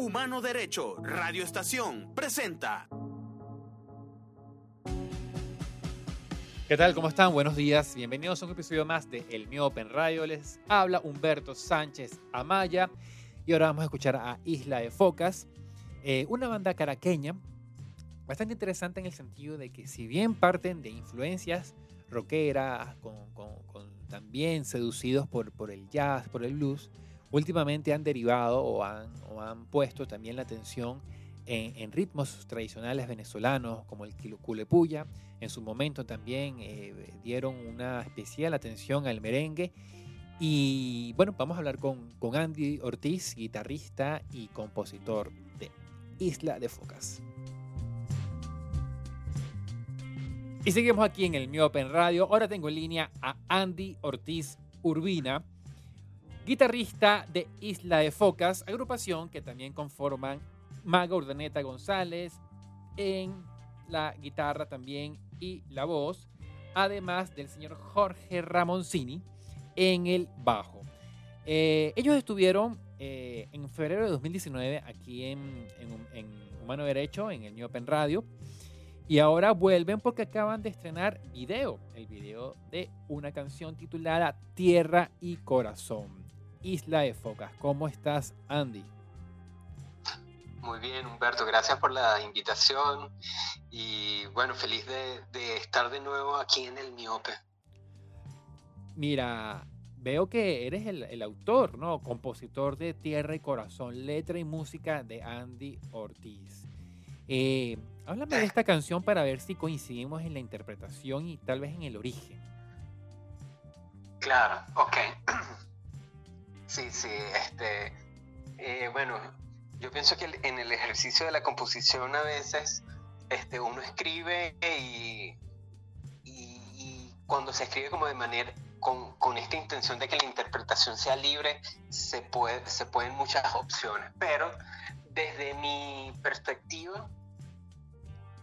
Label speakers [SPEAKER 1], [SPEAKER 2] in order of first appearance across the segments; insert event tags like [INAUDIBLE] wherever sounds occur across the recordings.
[SPEAKER 1] Humano Derecho, Radio Estación, presenta.
[SPEAKER 2] ¿Qué tal? ¿Cómo están? Buenos días. Bienvenidos a un episodio más de El Mío Open Radio. Les habla Humberto Sánchez Amaya y ahora vamos a escuchar a Isla de Focas, eh, una banda caraqueña bastante interesante en el sentido de que si bien parten de influencias rockeras, con, también seducidos por el jazz, por el blues, últimamente han derivado o han, o han puesto también la atención en, ritmos tradicionales venezolanos como el culepuya. En su momento también eh, dieron una especial atención al merengue. Y bueno, vamos a hablar con, con Andy Ortiz, guitarrista y compositor de Isla de Focas. Y seguimos aquí en el Mi Open Radio. Ahora tengo en línea a Andy Ortiz Urbina, guitarrista de Isla de Focas, agrupación que también conforman Maga Urdaneta González en la guitarra también y la voz, además del señor Jorge Ramoncini en el bajo. Eh, ellos estuvieron eh, en febrero de 2019 aquí en, Humano Derecho, en el New Open Radio, y ahora vuelven porque acaban de estrenar video, el video de una canción titulada Tierra y Corazón. Isla de Focas. ¿Cómo estás, Andy?
[SPEAKER 3] Muy bien, Humberto, gracias por la invitación y bueno, feliz de, estar de nuevo aquí en el Miope.
[SPEAKER 2] Mira, veo que eres el, autor, ¿no? Compositor de Tierra y Corazón, letra y música de Andy Ortiz. Eh, háblame de esta canción para ver si coincidimos en la interpretación y tal vez en el origen.
[SPEAKER 3] Claro, ok. [CLEARS THROAT] Sí, sí, este, eh, bueno, yo pienso que en el ejercicio de la composición a veces este, uno escribe y, cuando se escribe como de manera, con, con, esta intención de que la interpretación sea libre, se, puede, se pueden muchas opciones. Pero desde mi perspectiva,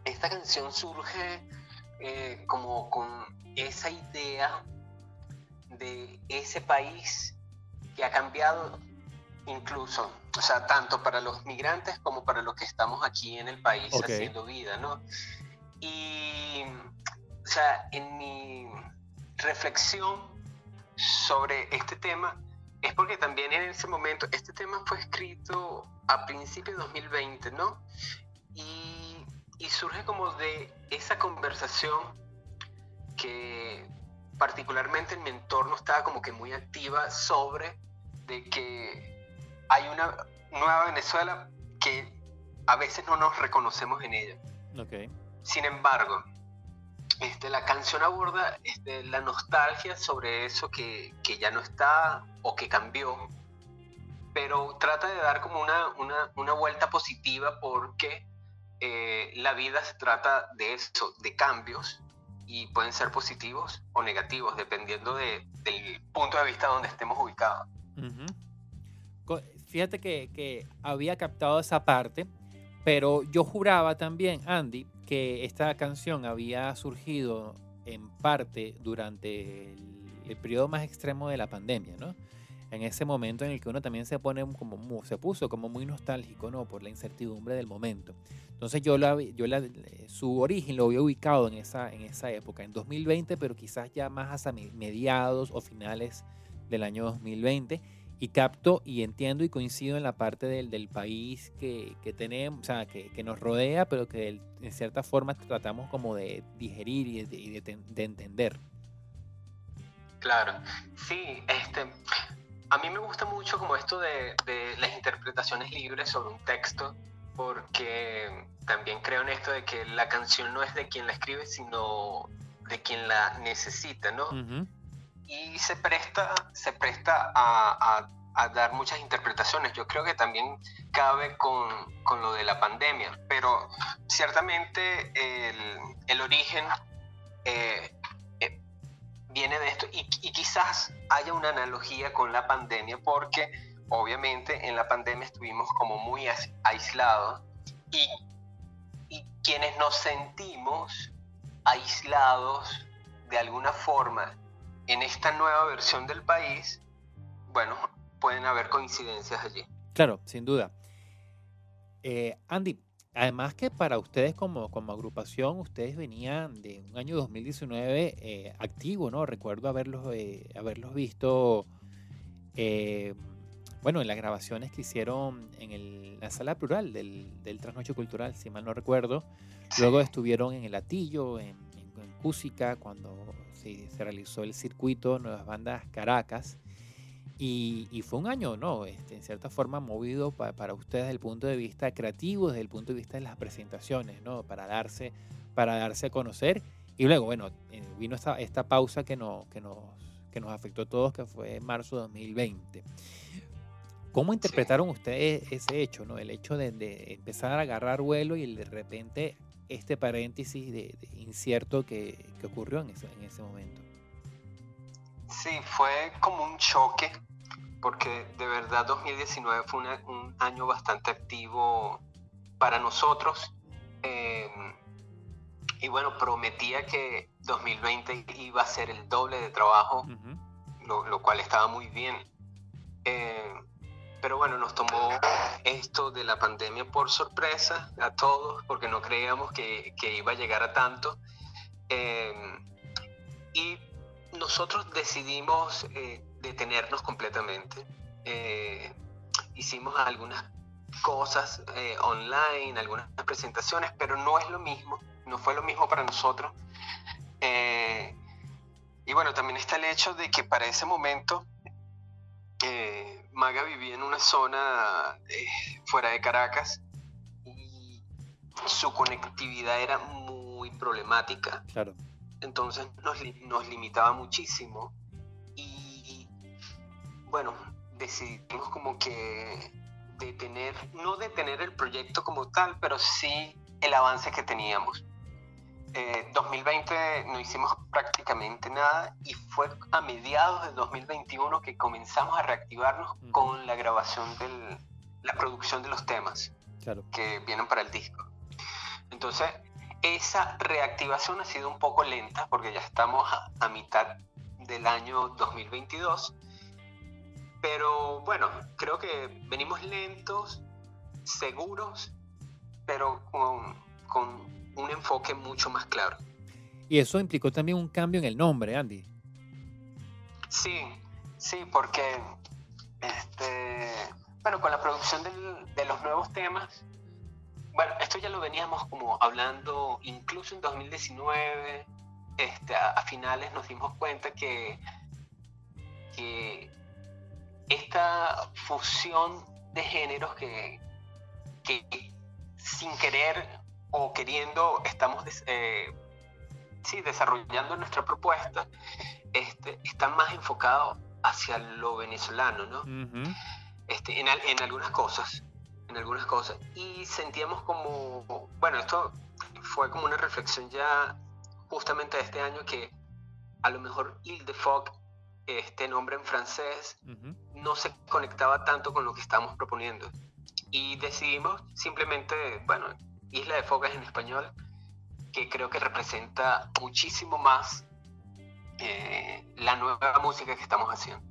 [SPEAKER 3] esta canción surge eh, como con esa idea de ese país que ha cambiado incluso, o sea, tanto para los migrantes como para los que estamos aquí en el país haciendo vida, ¿no? Y, o sea, en mi reflexión sobre este tema es porque también en ese momento, este tema fue escrito a principios de 2020, ¿no? Y, y surge como de esa conversación que particularmente en mi entorno estaba como que muy activa sobre de que hay una nueva Venezuela que a veces no nos reconocemos en ella. Okay. Sin embargo, este, la canción aborda este, la nostalgia sobre eso que, que, ya no está o que cambió, pero trata de dar como una, una, una vuelta positiva porque eh, la vida se trata de eso, de cambios, y pueden ser positivos o negativos, dependiendo de, del punto de vista donde estemos ubicados.
[SPEAKER 2] Fíjate que, había captado esa parte, pero yo juraba también, Andy, que esta canción había surgido en parte durante el, periodo más extremo de la pandemia, ¿no? En ese momento en el que uno también se pone como se puso como muy nostálgico, ¿no? Por la incertidumbre del momento. Entonces yo, la, yo su origen lo había ubicado en esa, en esa época, en 2020, pero quizás ya más hasta mediados o finales del año 2020 y capto y entiendo y coincido en la parte del, del país que, que, tenemos, o sea, que, que, nos rodea, pero que en cierta forma tratamos como de digerir y de, de, entender.
[SPEAKER 3] Claro, sí, este, a mí me gusta mucho como esto de, de, las interpretaciones libres sobre un texto, porque también creo en esto de que la canción no es de quien la escribe, sino de quien la necesita, ¿no? Y se presta, se presta a, dar muchas interpretaciones. Yo creo que también cabe con, lo de la pandemia, pero ciertamente el, origen eh, eh, viene de esto y, quizás haya una analogía con la pandemia porque obviamente en la pandemia estuvimos como muy aislados y, y quienes nos sentimos aislados de alguna forma en esta nueva versión del país, bueno, pueden haber coincidencias allí.
[SPEAKER 2] Claro, sin duda. Eh, Andy, además que para ustedes como, como agrupación, ustedes venían de un año 2019 eh, activo, ¿no? Recuerdo haberlos, eh, haberlos visto, eh, bueno, en las grabaciones que hicieron en el- la sala plural del, del Trasnoche Cultural, si mal no recuerdo. Luego estuvieron en el Atillo, en, en, en Cúsica, cuando se, se realizó el circuito Nuevas Bandas Caracas. Y, y fue un año, ¿no? Este, en cierta forma movido pa- para ustedes desde el punto de vista creativo, desde el punto de vista de las presentaciones, ¿no? Para darse, para darse a conocer. Y luego, bueno, eh, vino esta, esta pausa que, no, que, nos, que nos afectó a todos, que fue en marzo de 2020. ¿Cómo interpretaron ustedes ese hecho, ¿no? El hecho de, de empezar a agarrar vuelo y de repente este paréntesis de, de incierto que, que ocurrió en ese, en ese momento.
[SPEAKER 3] Sí, fue como un choque, porque de verdad 2019 fue una- un año bastante activo para nosotros. eh, y bueno, prometía que 2020 iba a ser el doble de trabajo, lo, lo cual estaba muy bien. Eh, pero bueno, nos tomó esto de la pandemia por sorpresa a todos, porque no creíamos que, que iba a llegar a tanto. Eh, y nosotros decidimos eh, detenernos completamente. Eh, hicimos algunas cosas eh, online, algunas presentaciones, pero no es lo mismo, no fue lo mismo para nosotros. Y bueno, también está el hecho de que para ese momento eh, Maga vivía en una zona eh, fuera de Caracas y su conectividad era muy problemática
[SPEAKER 2] Claro.
[SPEAKER 3] entonces nos, nos limitaba muchísimo y bueno, decidimos como que detener, no detener el proyecto como tal, pero sí el avance que teníamos. Eh, 2020 no hicimos prácticamente nada y fue a mediados de 2021 que comenzamos a reactivarnos con la grabación de la producción de los temas
[SPEAKER 2] Claro.
[SPEAKER 3] que vienen para el disco. Entonces, esa reactivación ha sido un poco lenta porque ya estamos a, a mitad del año 2022. Pero bueno, creo que venimos lentos, seguros, pero con, con un enfoque mucho más claro.
[SPEAKER 2] Y eso implicó también un cambio en el nombre, Andy.
[SPEAKER 3] Sí, sí, porque este, bueno, con la producción del- de los nuevos temas, bueno, esto ya lo veníamos como hablando incluso en 2019, este, a, a finales nos dimos cuenta que, que esta fusión de géneros que, que sin querer o queriendo estamos eh, sí, desarrollando nuestra propuesta, este, está más enfocado hacia lo venezolano, ¿no?
[SPEAKER 2] Ujú.
[SPEAKER 3] este, en, en algunas cosas, en algunas cosas. Y sentíamos como, bueno, esto fue como una reflexión ya justamente de este año que a lo mejor Ile de Fog, este nombre en francés,
[SPEAKER 2] Ujú.
[SPEAKER 3] no se conectaba tanto con lo que estábamos proponiendo. Y decidimos simplemente, bueno, Isla de Focas en español, que creo que representa muchísimo más eh, la nueva música que estamos haciendo.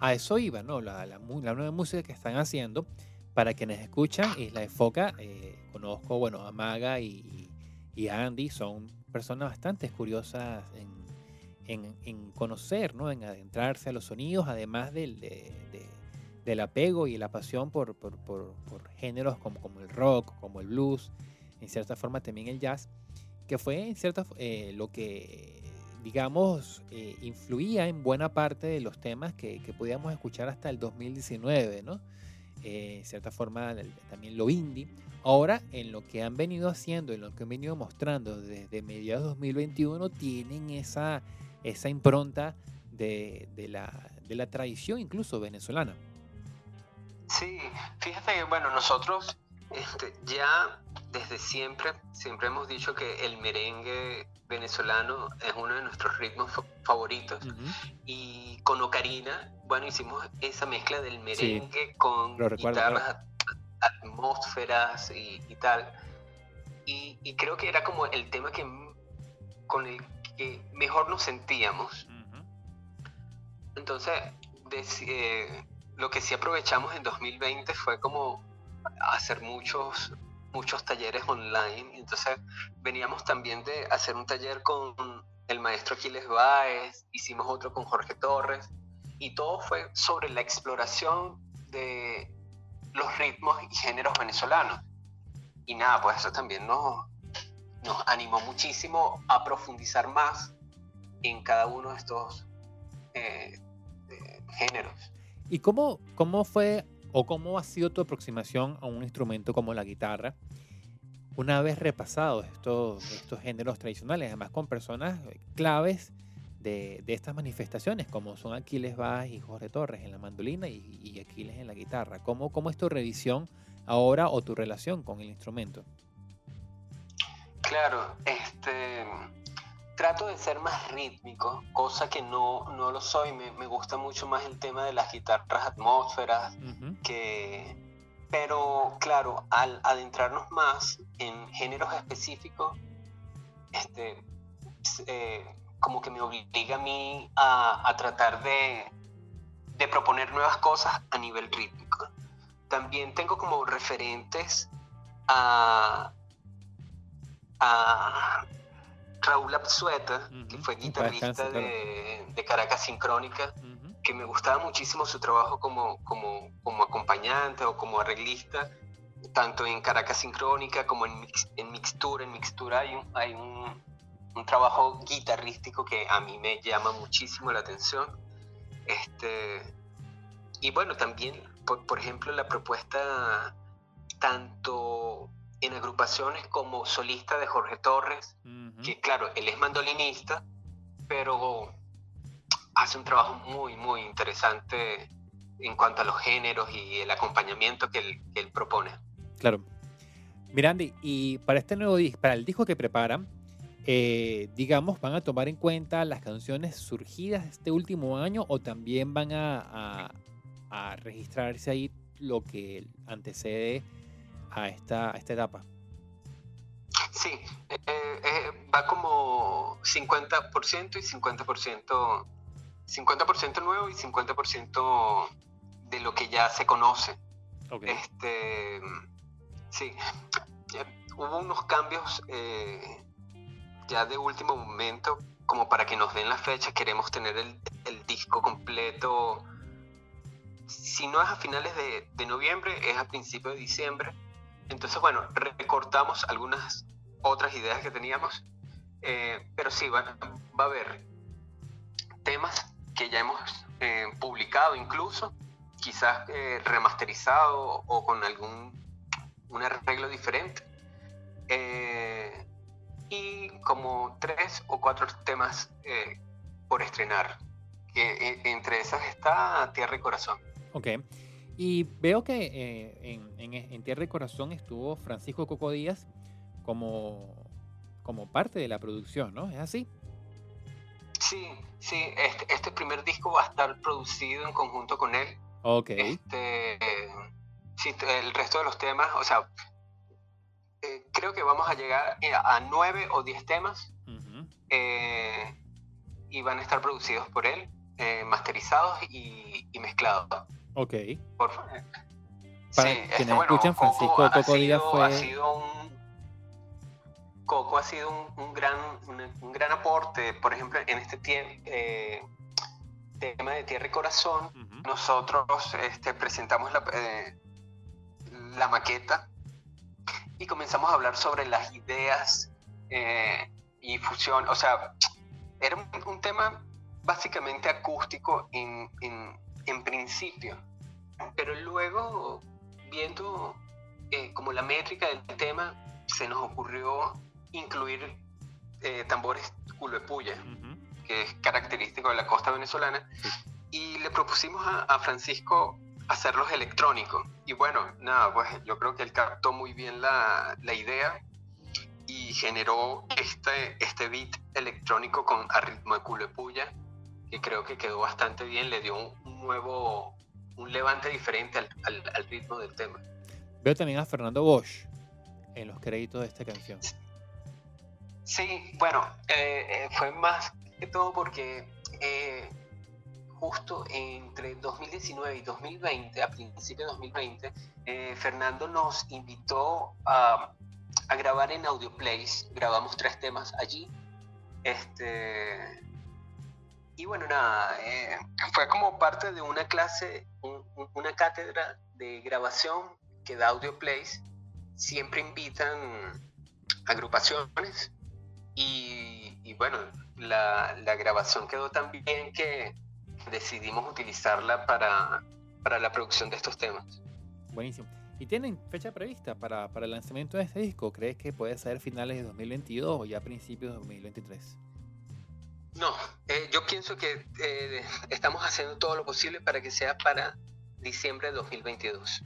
[SPEAKER 2] A eso iba, ¿no? La, nueva música que están haciendo. Para quienes escuchan, Isla de Foca, eh, conozco, bueno, a Maga y, a Andy, son personas bastante curiosas en, conocer, ¿no? En adentrarse a los sonidos, además del, de- de- del apego y la pasión por, por- por- por géneros como, como el rock, como el blues, en cierta forma también el jazz, que fue en cierta eh, lo que, digamos, eh, influía en buena parte de los temas que, que podíamos escuchar hasta el 2019, ¿no? Eh, en cierta forma también lo indie. Ahora, en lo que han venido haciendo, en lo que han venido mostrando desde mediados de 2021, tienen esa, esa impronta de, de la, de la tradición incluso venezolana.
[SPEAKER 3] Sí, fíjate que, bueno, nosotros este, ya desde siempre, siempre hemos dicho que el merengue venezolano es uno de nuestros ritmos fa- favoritos. Y con Ocarina, bueno, hicimos esa mezcla del merengue con guitarras, atmósferas y, y tal. Y, y creo que era como el tema que con el que mejor nos sentíamos. Entonces, eh, lo que sí aprovechamos en 2020 fue como hacer muchos, muchos talleres online. Entonces veníamos también de hacer un taller con el maestro Aquiles Báez, hicimos otro con Jorge Torres, y todo fue sobre la exploración de los ritmos y géneros venezolanos. Y nada, pues eso también nos, nos animó muchísimo a profundizar más en cada uno de estos eh, géneros.
[SPEAKER 2] ¿Y cómo, cómo fue o cómo ha sido tu aproximación a un instrumento como la guitarra? Una vez repasados estos, estos géneros tradicionales, además con personas claves de, estas manifestaciones, como son Aquiles Vaz y Jorge Torres en la mandolina y, y Aquiles en la guitarra. ¿Cómo, ¿Cómo es tu revisión ahora o tu relación con el instrumento?
[SPEAKER 3] Claro, este, trato de ser más rítmico, cosa que no, no lo soy. Me, me, gusta mucho más el tema de las guitarras atmósferas, uh -huh. que, pero claro, al adentrarnos más en géneros específicos, este, eh, como que me obliga a mí a, a tratar de, de, proponer nuevas cosas a nivel rítmico. También tengo como referentes a, a Raúl Absueta, uh -huh. que fue guitarrista de, de, Caracas Sincrónica, uh -huh. que me gustaba muchísimo su trabajo como, como, como acompañante o como arreglista, tanto en Caracas Sincrónica como en, mix, en Mixtura. En Mixtura hay, un, hay un, un, trabajo guitarrístico que a mí me llama muchísimo la atención. Este, y bueno, también, por, por ejemplo, la propuesta tanto en agrupaciones como solista de Jorge Torres, uh -huh. Que claro, él es mandolinista, pero hace un trabajo muy, muy interesante en cuanto a los géneros y el acompañamiento que él, que él propone.
[SPEAKER 2] Claro. Mirandi, y para este nuevo disco, para el disco que preparan, eh, digamos, ¿van a tomar en cuenta las canciones surgidas este último año o también van a, a, a registrarse ahí lo que antecede a esta, a esta etapa?
[SPEAKER 3] Sí, eh, eh, va como 50% y 50%, 50% nuevo y 50% de lo que ya se conoce.
[SPEAKER 2] Okay.
[SPEAKER 3] Este, sí, hubo unos cambios eh, ya de último momento, como para que nos den la fecha, queremos tener el, el disco completo. Si no es a finales de, de noviembre, es a principios de diciembre entonces, bueno, recortamos algunas otras ideas que teníamos, eh, pero sí, va, va, a haber temas que ya hemos eh, publicado incluso, quizás eh, remasterizado o con algún un arreglo diferente. Eh, y como tres o cuatro temas por estrenar, que entre esas está Tierra y Corazón.
[SPEAKER 2] Ok. Y veo que eh, en, en, en, Tierra y Corazón estuvo Francisco Coco Díaz como, como parte de la producción, ¿no? ¿Es así?
[SPEAKER 3] Sí, sí. Este, este primer disco va a estar producido en conjunto con él.
[SPEAKER 2] Ok.
[SPEAKER 3] Este, sí, el resto de los temas, o sea, eh, creo que vamos a llegar a nueve o diez temas uh -huh. eh, y van a estar producidos por él, eh, masterizados y, y mezclados.
[SPEAKER 2] Ok.
[SPEAKER 3] Por favor.
[SPEAKER 2] Para
[SPEAKER 3] sí,
[SPEAKER 2] quienes
[SPEAKER 3] este, bueno,
[SPEAKER 2] escuchan, Francisco
[SPEAKER 3] Coco,
[SPEAKER 2] Coco Díaz fue...
[SPEAKER 3] Ha sido un, Coco ha sido un, un gran, un, un, gran aporte, por ejemplo, en este eh, tema de Tierra y Corazón, uh -huh. nosotros este, presentamos la, eh, la, maqueta y comenzamos a hablar sobre las ideas eh, y fusión, o sea, era un, un tema básicamente acústico en, en, en principio, pero luego, viendo eh, como la métrica del tema, se nos ocurrió incluir eh, tambores culo de puya, uh -huh. que es característico de la costa venezolana, y le propusimos a, a, Francisco hacerlos electrónicos. Y bueno, nada, pues yo creo que él captó muy bien la, la idea y generó este, este beat electrónico con a ritmo de culo de puya, que creo que quedó bastante bien, le dio un, un nuevo, un levante diferente al, al, al, ritmo del tema.
[SPEAKER 2] Veo también a Fernando Bosch en los créditos de esta canción.
[SPEAKER 3] Sí, bueno, eh, eh, fue más que todo porque eh, justo entre 2019 y 2020, a principios de 2020, eh, Fernando nos invitó a, grabar en Audioplace. Grabamos tres temas allí. Este, y bueno, nada, fue como parte de una clase, una cátedra de grabación que da Audioplace. Siempre invitan agrupaciones y, y bueno, la, la, grabación quedó tan bien que decidimos utilizarla para, para la producción de estos temas.
[SPEAKER 2] Buenísimo. ¿Y tienen fecha prevista para, para, el lanzamiento de este disco? ¿Crees que puede ser finales de 2022 o ya principios de 2023?
[SPEAKER 3] No, eh, yo pienso que eh, estamos haciendo todo lo posible para que sea para diciembre de 2022.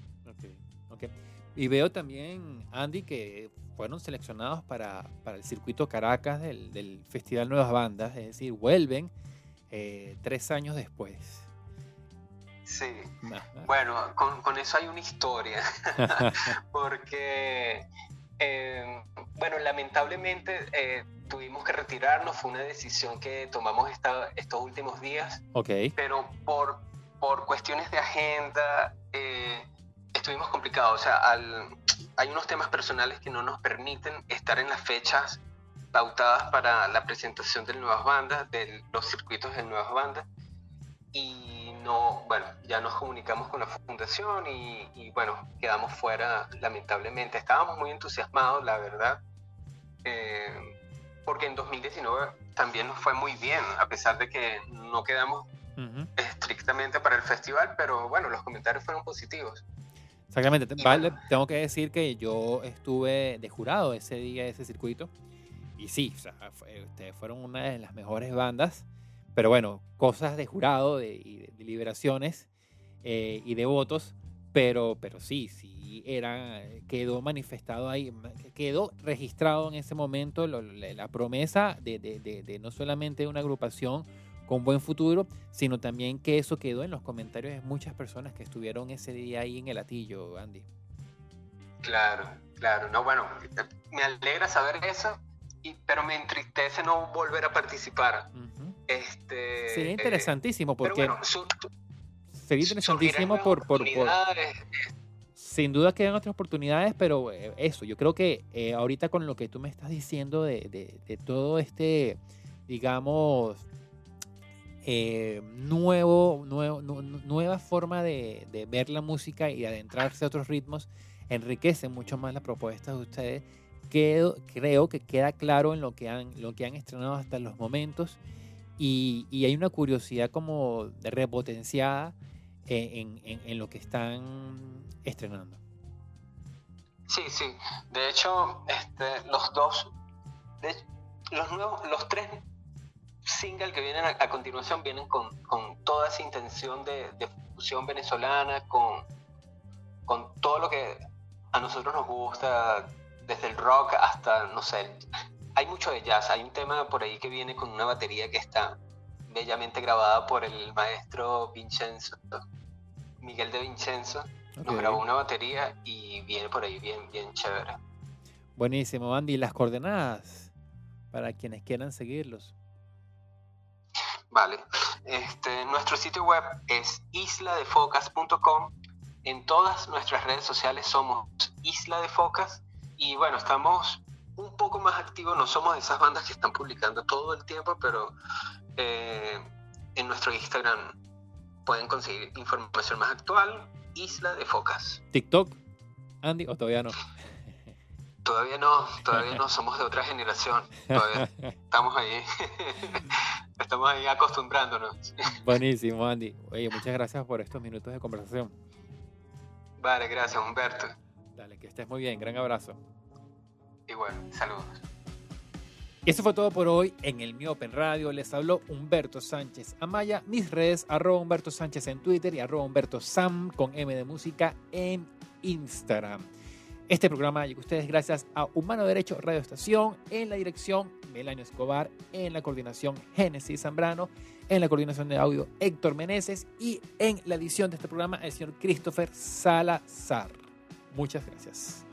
[SPEAKER 2] Y veo también, Andy, que fueron seleccionados para, para el circuito Caracas del, del, Festival Nuevas Bandas, es decir, vuelven eh, tres años después.
[SPEAKER 3] Sí, bueno, con, con, eso hay una historia, [LAUGHS] [LAUGHS] porque, eh, bueno, lamentablemente eh, tuvimos que retirarnos, fue una decisión que tomamos esta, estos últimos días,
[SPEAKER 2] okay.
[SPEAKER 3] pero por, por cuestiones de agenda estuvimos complicados, o sea, al, hay unos temas personales que no nos permiten estar en las fechas pautadas para la presentación de nuevas bandas, de los circuitos de nuevas bandas. Y no, bueno, ya nos comunicamos con la fundación y, y bueno, quedamos fuera lamentablemente. Estábamos muy entusiasmados, la verdad, eh, porque en 2019 también nos fue muy bien, a pesar de que no quedamos uh -huh. estrictamente para el festival, pero bueno, los comentarios fueron positivos.
[SPEAKER 2] Exactamente. Vale, tengo que decir que yo estuve de jurado ese día, ese circuito. Y sí, o sea, fue, ustedes fueron una de las mejores bandas. Pero bueno, cosas de jurado, de, de deliberaciones eh, y de votos. Pero, pero sí, sí, era, quedó manifestado ahí, quedó registrado en ese momento lo, la, la, promesa de, de, de no solamente una agrupación con buen futuro, sino también que eso quedó en los comentarios de muchas personas que estuvieron ese día ahí en el atillo, Andy.
[SPEAKER 3] Claro, claro, no, bueno, me alegra saber eso, y, pero me entristece no volver a participar. Uh -huh. este,
[SPEAKER 2] sería interesantísimo, porque... Bueno, su, sería interesantísimo por, por, por, Sin duda quedan otras oportunidades, pero eso, yo creo que eh, ahorita con lo que tú me estás diciendo de, de, de todo este, digamos, eh, nuevo, nuevo, nueva forma de, de, ver la música y adentrarse a otros ritmos enriquece mucho más las propuestas de ustedes. Quedo, creo que queda claro en lo que han, lo que han estrenado hasta los momentos y, y hay una curiosidad como repotenciada en, en, en, lo que están estrenando.
[SPEAKER 3] Sí, sí. De hecho, este, los dos, de, los nuevos, los tres single que vienen a, a continuación vienen con, con, toda esa intención de, de fusión venezolana, con, con, todo lo que a nosotros nos gusta, desde el rock hasta, no sé, hay mucho de jazz. Hay un tema por ahí que viene con una batería que está bellamente grabada por el maestro Vincenzo, Miguel de Vincenzo. Okay. Nos grabó una batería y viene por ahí bien, bien chévere.
[SPEAKER 2] Buenísimo, Andy. ¿Las coordenadas para quienes quieran seguirlos?
[SPEAKER 3] Vale. Este, nuestro sitio web es isladefocas.com. En todas nuestras redes sociales somos Isla de Focas. Y bueno, estamos un poco más activos. No somos de esas bandas que están publicando todo el tiempo, pero eh, en nuestro Instagram pueden conseguir información más actual. Isla de Focas.
[SPEAKER 2] ¿TikTok, Andy, o todavía no?
[SPEAKER 3] Todavía no, todavía no somos de otra generación. Todavía [LAUGHS] estamos ahí. [LAUGHS] Estamos ahí acostumbrándonos. [LAUGHS]
[SPEAKER 2] Buenísimo, Andy. Oye, muchas gracias por estos minutos de conversación.
[SPEAKER 3] Vale, gracias, Humberto.
[SPEAKER 2] Dale, que estés muy bien. Gran abrazo.
[SPEAKER 3] Igual, saludos.
[SPEAKER 2] Y eso fue todo por hoy en el Mi Open Radio. Les habló Humberto Sánchez Amaya. Mis redes, arroba Humberto Sánchez en Twitter y arroba Humberto Sam con M de música en Instagram. Este programa llega a ustedes gracias a Humano Derecho Radio Estación, en la dirección Melanio Escobar, en la coordinación Génesis Zambrano, en la coordinación de audio Héctor Meneses y en la edición de este programa el señor Christopher Salazar. Muchas gracias.